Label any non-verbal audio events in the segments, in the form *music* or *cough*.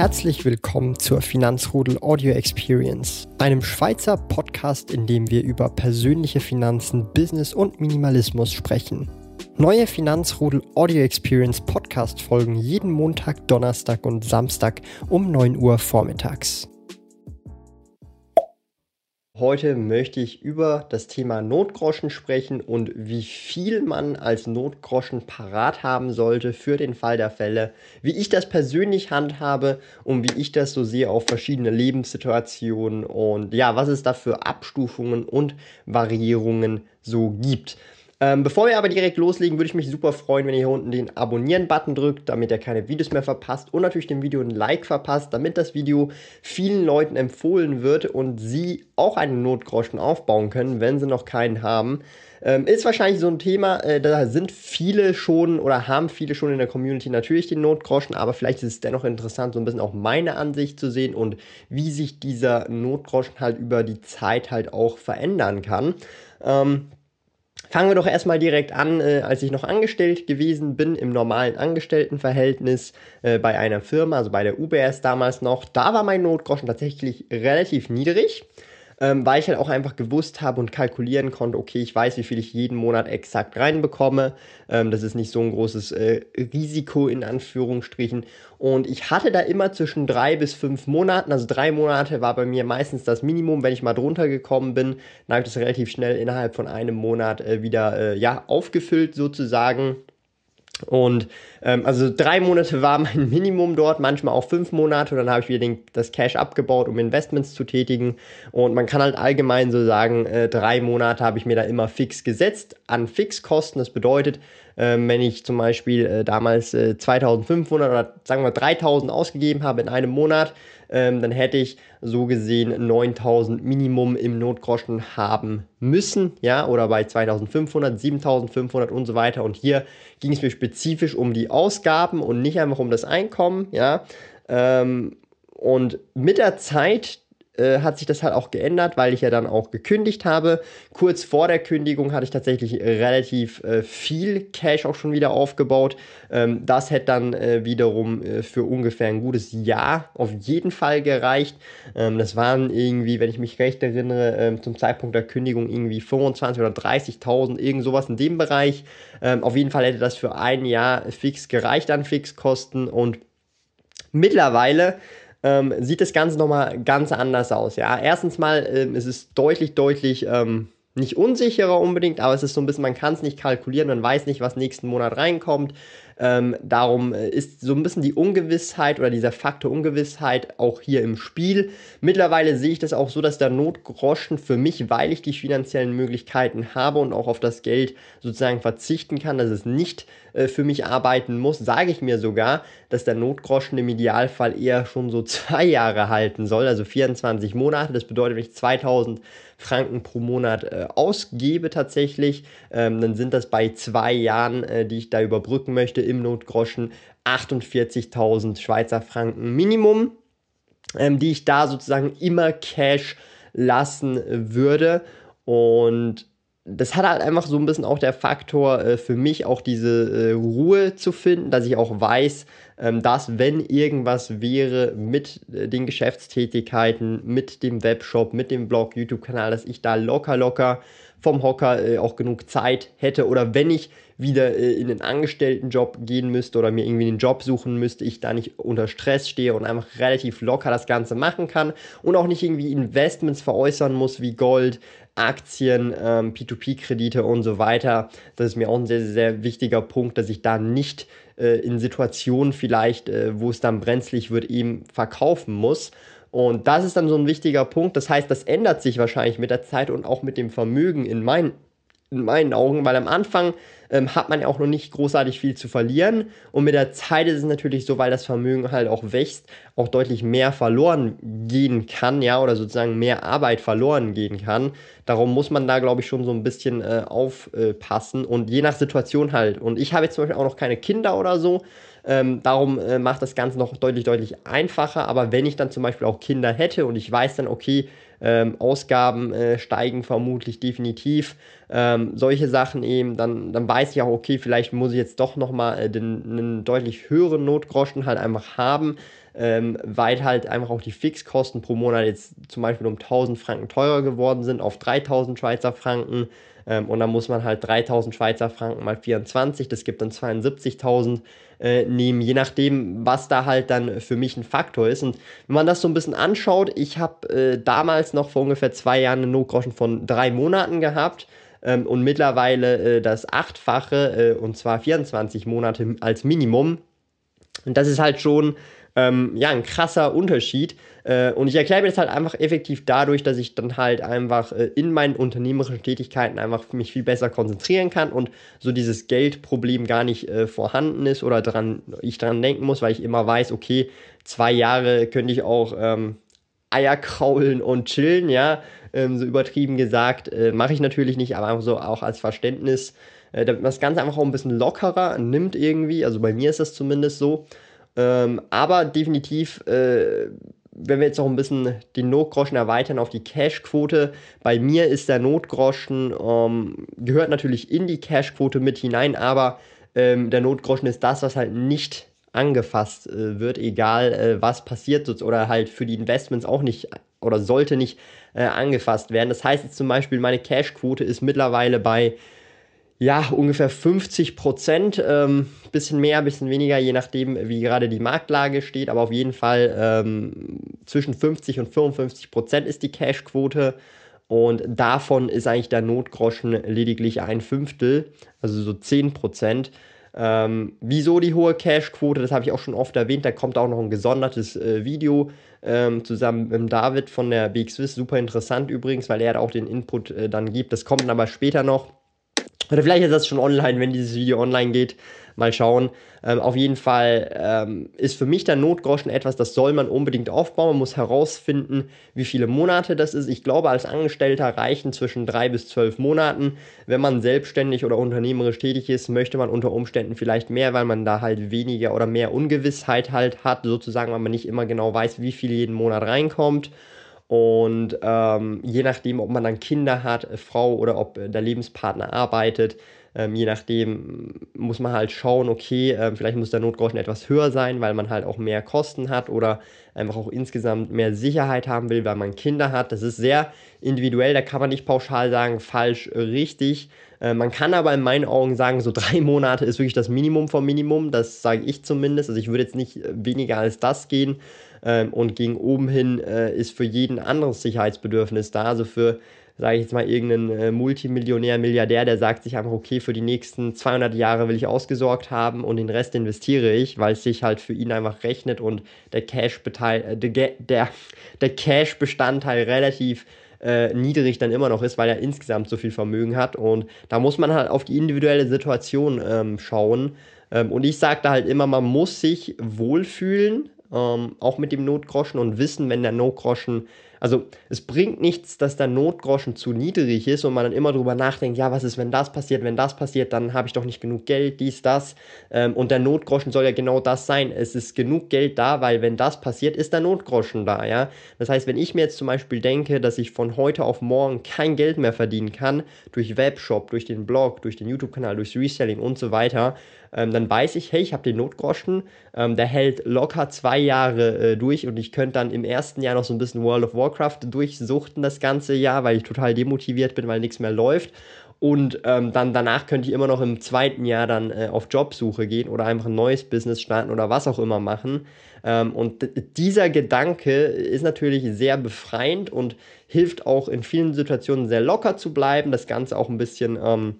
Herzlich willkommen zur Finanzrudel Audio Experience, einem Schweizer Podcast, in dem wir über persönliche Finanzen, Business und Minimalismus sprechen. Neue Finanzrudel Audio Experience Podcast folgen jeden Montag, Donnerstag und Samstag um 9 Uhr vormittags. Heute möchte ich über das Thema Notgroschen sprechen und wie viel man als Notgroschen parat haben sollte für den Fall der Fälle, wie ich das persönlich handhabe und wie ich das so sehe auf verschiedene Lebenssituationen und ja, was es da für Abstufungen und Variierungen so gibt. Ähm, bevor wir aber direkt loslegen, würde ich mich super freuen, wenn ihr hier unten den Abonnieren-Button drückt, damit ihr keine Videos mehr verpasst und natürlich dem Video ein Like verpasst, damit das Video vielen Leuten empfohlen wird und sie auch einen Notgroschen aufbauen können, wenn sie noch keinen haben. Ähm, ist wahrscheinlich so ein Thema, äh, da sind viele schon oder haben viele schon in der Community natürlich den Notgroschen, aber vielleicht ist es dennoch interessant, so ein bisschen auch meine Ansicht zu sehen und wie sich dieser Notgroschen halt über die Zeit halt auch verändern kann. Ähm, Fangen wir doch erstmal direkt an, äh, als ich noch angestellt gewesen bin im normalen Angestelltenverhältnis äh, bei einer Firma, also bei der UBS damals noch. Da war mein Notgroschen tatsächlich relativ niedrig ähm, weil ich halt auch einfach gewusst habe und kalkulieren konnte, okay, ich weiß, wie viel ich jeden Monat exakt reinbekomme. Ähm, das ist nicht so ein großes äh, Risiko in Anführungsstrichen. Und ich hatte da immer zwischen drei bis fünf Monaten, also drei Monate war bei mir meistens das Minimum, wenn ich mal drunter gekommen bin, dann habe ich das relativ schnell innerhalb von einem Monat äh, wieder äh, ja, aufgefüllt sozusagen. Und ähm, also drei Monate war mein Minimum dort, manchmal auch fünf Monate. Dann habe ich wieder den, das Cash abgebaut, um Investments zu tätigen. Und man kann halt allgemein so sagen, äh, drei Monate habe ich mir da immer fix gesetzt an Fixkosten. Das bedeutet, ähm, wenn ich zum Beispiel äh, damals äh, 2500 oder sagen wir 3000 ausgegeben habe in einem Monat, ähm, dann hätte ich so gesehen 9000 Minimum im Notgroschen haben müssen, ja, oder bei 2500, 7500 und so weiter. Und hier ging es mir spezifisch um die Ausgaben und nicht einfach um das Einkommen, ja. Ähm, und mit der Zeit äh, hat sich das halt auch geändert, weil ich ja dann auch gekündigt habe. Kurz vor der Kündigung hatte ich tatsächlich relativ äh, viel Cash auch schon wieder aufgebaut. Ähm, das hätte dann äh, wiederum äh, für ungefähr ein gutes Jahr auf jeden Fall gereicht. Ähm, das waren irgendwie, wenn ich mich recht erinnere, ähm, zum Zeitpunkt der Kündigung irgendwie 25.000 oder 30.000, irgend sowas in dem Bereich. Ähm, auf jeden Fall hätte das für ein Jahr fix gereicht an Fixkosten und mittlerweile ähm, sieht das Ganze nochmal ganz anders aus. Ja, erstens mal ähm, ist es deutlich, deutlich ähm, nicht unsicherer unbedingt, aber es ist so ein bisschen, man kann es nicht kalkulieren, man weiß nicht, was nächsten Monat reinkommt. Ähm, darum äh, ist so ein bisschen die Ungewissheit oder dieser Faktor Ungewissheit auch hier im Spiel. Mittlerweile sehe ich das auch so, dass der Notgroschen für mich, weil ich die finanziellen Möglichkeiten habe und auch auf das Geld sozusagen verzichten kann, dass es nicht äh, für mich arbeiten muss, sage ich mir sogar, dass der Notgroschen im Idealfall eher schon so *laughs* zwei Jahre halten soll, also 24 Monate. Das bedeutet, wenn ich 2000 Franken pro Monat äh, ausgebe tatsächlich, ähm, dann sind das bei zwei Jahren, äh, die ich da überbrücken möchte, im Notgroschen 48.000 Schweizer Franken Minimum, ähm, die ich da sozusagen immer Cash lassen würde. Und das hat halt einfach so ein bisschen auch der Faktor äh, für mich, auch diese äh, Ruhe zu finden, dass ich auch weiß, ähm, dass wenn irgendwas wäre mit äh, den Geschäftstätigkeiten, mit dem Webshop, mit dem Blog, YouTube-Kanal, dass ich da locker, locker vom Hocker äh, auch genug Zeit hätte oder wenn ich wieder äh, in den Angestelltenjob gehen müsste oder mir irgendwie einen Job suchen müsste, ich da nicht unter Stress stehe und einfach relativ locker das Ganze machen kann und auch nicht irgendwie Investments veräußern muss wie Gold, Aktien, ähm, P2P-Kredite und so weiter. Das ist mir auch ein sehr, sehr wichtiger Punkt, dass ich da nicht äh, in Situationen vielleicht, äh, wo es dann brenzlig wird, eben verkaufen muss. Und das ist dann so ein wichtiger Punkt. Das heißt, das ändert sich wahrscheinlich mit der Zeit und auch mit dem Vermögen in meinen in meinen Augen, weil am Anfang ähm, hat man ja auch noch nicht großartig viel zu verlieren und mit der Zeit ist es natürlich so, weil das Vermögen halt auch wächst, auch deutlich mehr verloren gehen kann, ja, oder sozusagen mehr Arbeit verloren gehen kann. Darum muss man da, glaube ich, schon so ein bisschen äh, aufpassen und je nach Situation halt. Und ich habe jetzt zum Beispiel auch noch keine Kinder oder so, ähm, darum äh, macht das Ganze noch deutlich, deutlich einfacher. Aber wenn ich dann zum Beispiel auch Kinder hätte und ich weiß dann, okay, ähm, Ausgaben äh, steigen vermutlich definitiv. Ähm, solche Sachen eben, dann, dann weiß ich auch, okay, vielleicht muss ich jetzt doch nochmal äh, einen deutlich höheren Notgroschen halt einfach haben, ähm, weil halt einfach auch die Fixkosten pro Monat jetzt zum Beispiel um 1000 Franken teurer geworden sind auf 3000 Schweizer Franken. Ähm, und dann muss man halt 3000 Schweizer Franken mal 24, das gibt dann 72.000 äh, nehmen, je nachdem, was da halt dann für mich ein Faktor ist. Und wenn man das so ein bisschen anschaut, ich habe äh, damals noch vor ungefähr zwei Jahren einen Notgroschen von drei Monaten gehabt ähm, und mittlerweile äh, das Achtfache, äh, und zwar 24 Monate als Minimum. Und das ist halt schon ähm, ja, ein krasser Unterschied. Äh, und ich erkläre mir das halt einfach effektiv dadurch, dass ich dann halt einfach äh, in meinen unternehmerischen Tätigkeiten einfach mich viel besser konzentrieren kann und so dieses Geldproblem gar nicht äh, vorhanden ist oder dran, ich dran denken muss, weil ich immer weiß, okay, zwei Jahre könnte ich auch ähm, Eier kraulen und chillen, ja, ähm, so übertrieben gesagt, äh, mache ich natürlich nicht, aber einfach so auch als Verständnis, äh, damit man das Ganze einfach auch ein bisschen lockerer nimmt irgendwie, also bei mir ist das zumindest so. Ähm, aber definitiv, äh, wenn wir jetzt noch ein bisschen den Notgroschen erweitern auf die Cashquote, bei mir ist der Notgroschen, ähm, gehört natürlich in die Cashquote mit hinein, aber ähm, der Notgroschen ist das, was halt nicht angefasst äh, wird, egal äh, was passiert oder halt für die Investments auch nicht oder sollte nicht äh, angefasst werden. Das heißt jetzt zum Beispiel, meine Cashquote ist mittlerweile bei ja, ungefähr 50 Prozent, ähm, bisschen mehr, bisschen weniger, je nachdem, wie gerade die Marktlage steht, aber auf jeden Fall ähm, zwischen 50 und 55 Prozent ist die Cashquote und davon ist eigentlich der Notgroschen lediglich ein Fünftel, also so 10 Prozent. Ähm, wieso die hohe Cashquote? Das habe ich auch schon oft erwähnt. Da kommt auch noch ein gesondertes äh, Video ähm, zusammen mit David von der Big Swiss. Super interessant übrigens, weil er auch den Input äh, dann gibt. Das kommt dann aber später noch. Oder vielleicht ist das schon online, wenn dieses Video online geht. Mal schauen. Ähm, auf jeden Fall ähm, ist für mich der Notgroschen etwas, das soll man unbedingt aufbauen. Man muss herausfinden, wie viele Monate das ist. Ich glaube, als Angestellter reichen zwischen drei bis zwölf Monaten. Wenn man selbstständig oder unternehmerisch tätig ist, möchte man unter Umständen vielleicht mehr, weil man da halt weniger oder mehr Ungewissheit halt hat, sozusagen, weil man nicht immer genau weiß, wie viel jeden Monat reinkommt. Und ähm, je nachdem, ob man dann Kinder hat, äh, Frau oder ob äh, der Lebenspartner arbeitet, ähm, je nachdem muss man halt schauen, okay, äh, vielleicht muss der Notgroschen etwas höher sein, weil man halt auch mehr Kosten hat oder einfach auch insgesamt mehr Sicherheit haben will, weil man Kinder hat. Das ist sehr individuell, da kann man nicht pauschal sagen, falsch, äh, richtig. Äh, man kann aber in meinen Augen sagen, so *laughs* drei Monate ist wirklich das Minimum vom Minimum, das sage ich zumindest. Also ich würde jetzt nicht weniger als das gehen. Ähm, und gegen oben hin äh, ist für jeden anderes Sicherheitsbedürfnis da. Also für, sage ich jetzt mal, irgendeinen äh, Multimillionär, Milliardär, der sagt sich einfach, okay, für die nächsten 200 Jahre will ich ausgesorgt haben und den Rest investiere ich, weil es sich halt für ihn einfach rechnet und der Cash-Bestandteil äh, der, der Cash relativ äh, niedrig dann immer noch ist, weil er insgesamt so viel Vermögen hat. Und da muss man halt auf die individuelle Situation ähm, schauen. Ähm, und ich sage da halt immer, man muss sich wohlfühlen ähm, auch mit dem Notgroschen und wissen, wenn der Notgroschen, also es bringt nichts, dass der Notgroschen zu niedrig ist und man dann immer drüber nachdenkt, ja, was ist, wenn das passiert, wenn das passiert, dann habe ich doch nicht genug Geld, dies, das. Ähm, und der Notgroschen soll ja genau das sein. Es ist genug Geld da, weil wenn das passiert, ist der Notgroschen da, ja. Das heißt, wenn ich mir jetzt zum Beispiel denke, dass ich von heute auf morgen kein Geld mehr verdienen kann, durch Webshop, durch den Blog, durch den YouTube-Kanal, durch Reselling und so weiter, ähm, dann weiß ich, hey, ich habe den Notgroschen, ähm, der hält locker zwei Jahre äh, durch und ich könnte dann im ersten Jahr noch so ein bisschen World of Warcraft durchsuchten das ganze Jahr, weil ich total demotiviert bin, weil nichts mehr läuft. Und ähm, dann danach könnte ich immer noch im zweiten Jahr dann äh, auf Jobsuche gehen oder einfach ein neues Business starten oder was auch immer machen. Ähm, und dieser Gedanke ist natürlich sehr befreiend und hilft auch in vielen Situationen sehr locker zu bleiben, das Ganze auch ein bisschen ähm,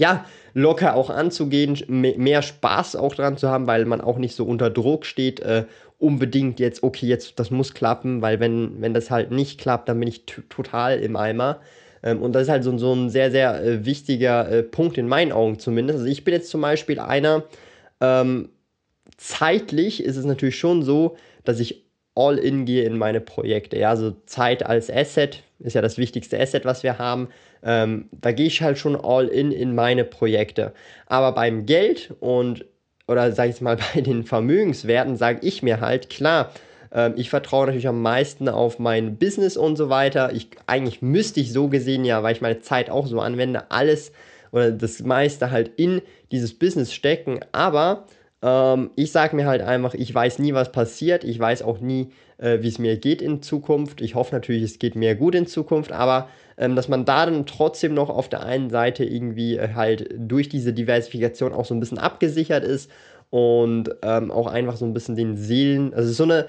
ja, locker auch anzugehen, mehr Spaß auch dran zu haben, weil man auch nicht so unter Druck steht, äh, unbedingt jetzt, okay, jetzt, das muss klappen, weil wenn, wenn das halt nicht klappt, dann bin ich total im Eimer. Ähm, und das ist halt so, so ein sehr, sehr äh, wichtiger äh, Punkt in meinen Augen zumindest. Also ich bin jetzt zum Beispiel einer, ähm, zeitlich ist es natürlich schon so, dass ich all in gehe in meine Projekte. Ja, also Zeit als Asset ist ja das wichtigste Asset, was wir haben. Ähm, da gehe ich halt schon all in in meine Projekte. Aber beim Geld und oder sage ich mal *laughs* bei den Vermögenswerten sage ich mir halt klar, Ähm, ich vertraue natürlich am meisten auf mein Business und so weiter. Ich, eigentlich müsste ich so gesehen ja, weil ich meine Zeit auch so anwende, alles oder das meiste halt in dieses Business stecken. Aber ähm, ich sage mir halt einfach, ich weiß nie, was passiert. Ich weiß auch nie, äh, wie es mir geht in Zukunft. Ich hoffe natürlich, es geht mir gut in Zukunft, aber ähm, dass man da dann trotzdem noch auf der einen Seite irgendwie äh, halt durch diese Diversifikation auch so ein bisschen abgesichert ist und ähm, auch einfach so ein bisschen den Seelen, also so eine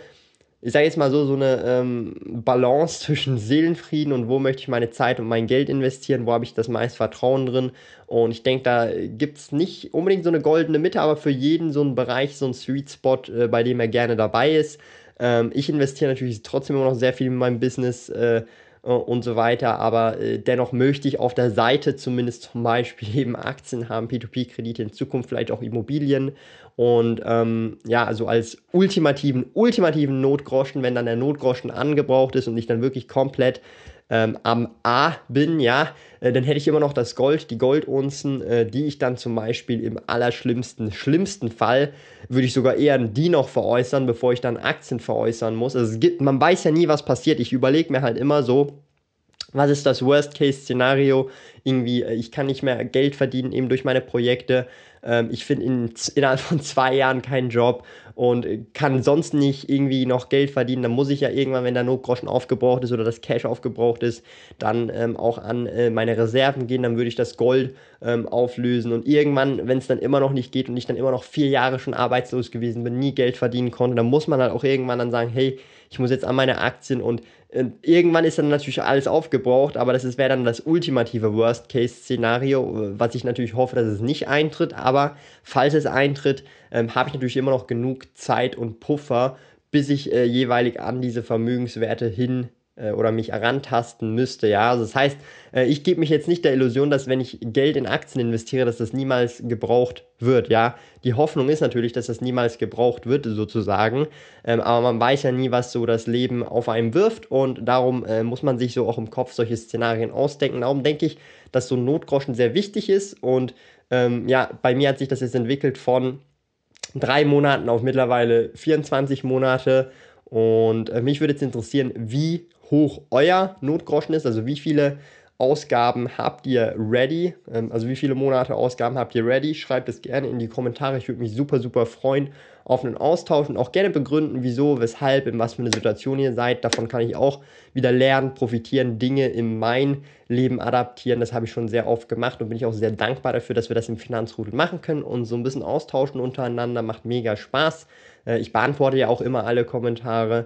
ich sage jetzt mal so, so eine ähm, Balance zwischen Seelenfrieden und wo möchte ich meine Zeit und mein Geld investieren, wo habe ich das meiste Vertrauen drin. Und ich denke, da gibt es nicht unbedingt so eine goldene Mitte, aber für jeden so einen Bereich, so einen Sweet Spot, äh, bei dem er gerne dabei ist. Ähm, ich investiere natürlich trotzdem immer noch sehr viel in meinem Business. Äh, und so weiter. Aber äh, dennoch möchte ich auf der Seite zumindest zum Beispiel *laughs* eben Aktien haben, P2P-Kredite, in Zukunft vielleicht auch Immobilien. Und ähm, ja, also als ultimativen, ultimativen Notgroschen, wenn dann der Notgroschen angebraucht ist und ich dann wirklich komplett ähm, am A bin, ja, äh, dann hätte ich immer noch das Gold, die Goldunzen, äh, die ich dann zum Beispiel im allerschlimmsten, schlimmsten Fall, würde ich sogar eher die noch veräußern, bevor ich dann Aktien veräußern muss. Also es gibt, man weiß ja nie, was passiert. Ich überlege mir halt immer so, was ist das Worst-Case-Szenario? Irgendwie, äh, ich kann nicht mehr Geld verdienen, eben durch meine Projekte. Ähm, ich finde in, innerhalb von zwei Jahren keinen Job und kann sonst nicht irgendwie noch Geld verdienen. Dann muss ich ja irgendwann, wenn der Notgroschen aufgebraucht ist oder das Cash aufgebraucht ist, dann ähm, auch an äh, meine Reserven gehen. Dann würde ich das Gold ähm, auflösen. Und irgendwann, wenn es dann immer noch nicht geht und ich dann immer noch vier Jahre schon arbeitslos gewesen bin, nie Geld verdienen konnte, dann muss man halt auch irgendwann dann sagen, hey, ich muss jetzt an meine Aktien und äh, irgendwann ist dann natürlich alles aufgebraucht, aber das wäre dann das ultimative Worst-Case-Szenario, was ich natürlich hoffe, dass es nicht eintritt, aber falls es eintritt, ähm, habe ich natürlich immer noch genug Zeit und Puffer, bis ich äh, jeweilig an diese Vermögenswerte hin äh, oder mich herantasten müsste. Ja, also das heißt, äh, ich gebe mich jetzt nicht der Illusion, dass wenn ich Geld in Aktien investiere, dass das niemals gebraucht wird. Ja, die Hoffnung ist natürlich, dass das niemals gebraucht wird, sozusagen. Ähm, aber man weiß ja nie, was so das Leben auf einem wirft und darum äh, muss man sich so auch im Kopf solche Szenarien ausdenken. Darum denke ich, dass so ein Notgroschen sehr wichtig ist und ähm, ja, bei mir hat sich das jetzt entwickelt von drei Monaten auf mittlerweile 24 Monate. Und mich würde jetzt interessieren, wie hoch euer Notgroschen ist, also wie viele Ausgaben habt ihr ready, ähm, also wie viele Monate Ausgaben habt ihr ready. Schreibt es gerne in die Kommentare. Ich würde mich super, super freuen auf einen Austausch und auch gerne begründen, wieso, weshalb, in was für eine Situation ihr seid. Davon kann ich auch wieder lernen, profitieren, Dinge in mein Leben adaptieren. Das habe ich schon sehr oft gemacht und bin ich auch sehr dankbar dafür, dass wir das im Finanzrudel machen können und so ein bisschen austauschen untereinander. Macht mega Spaß. Äh, ich beantworte ja auch immer alle Kommentare.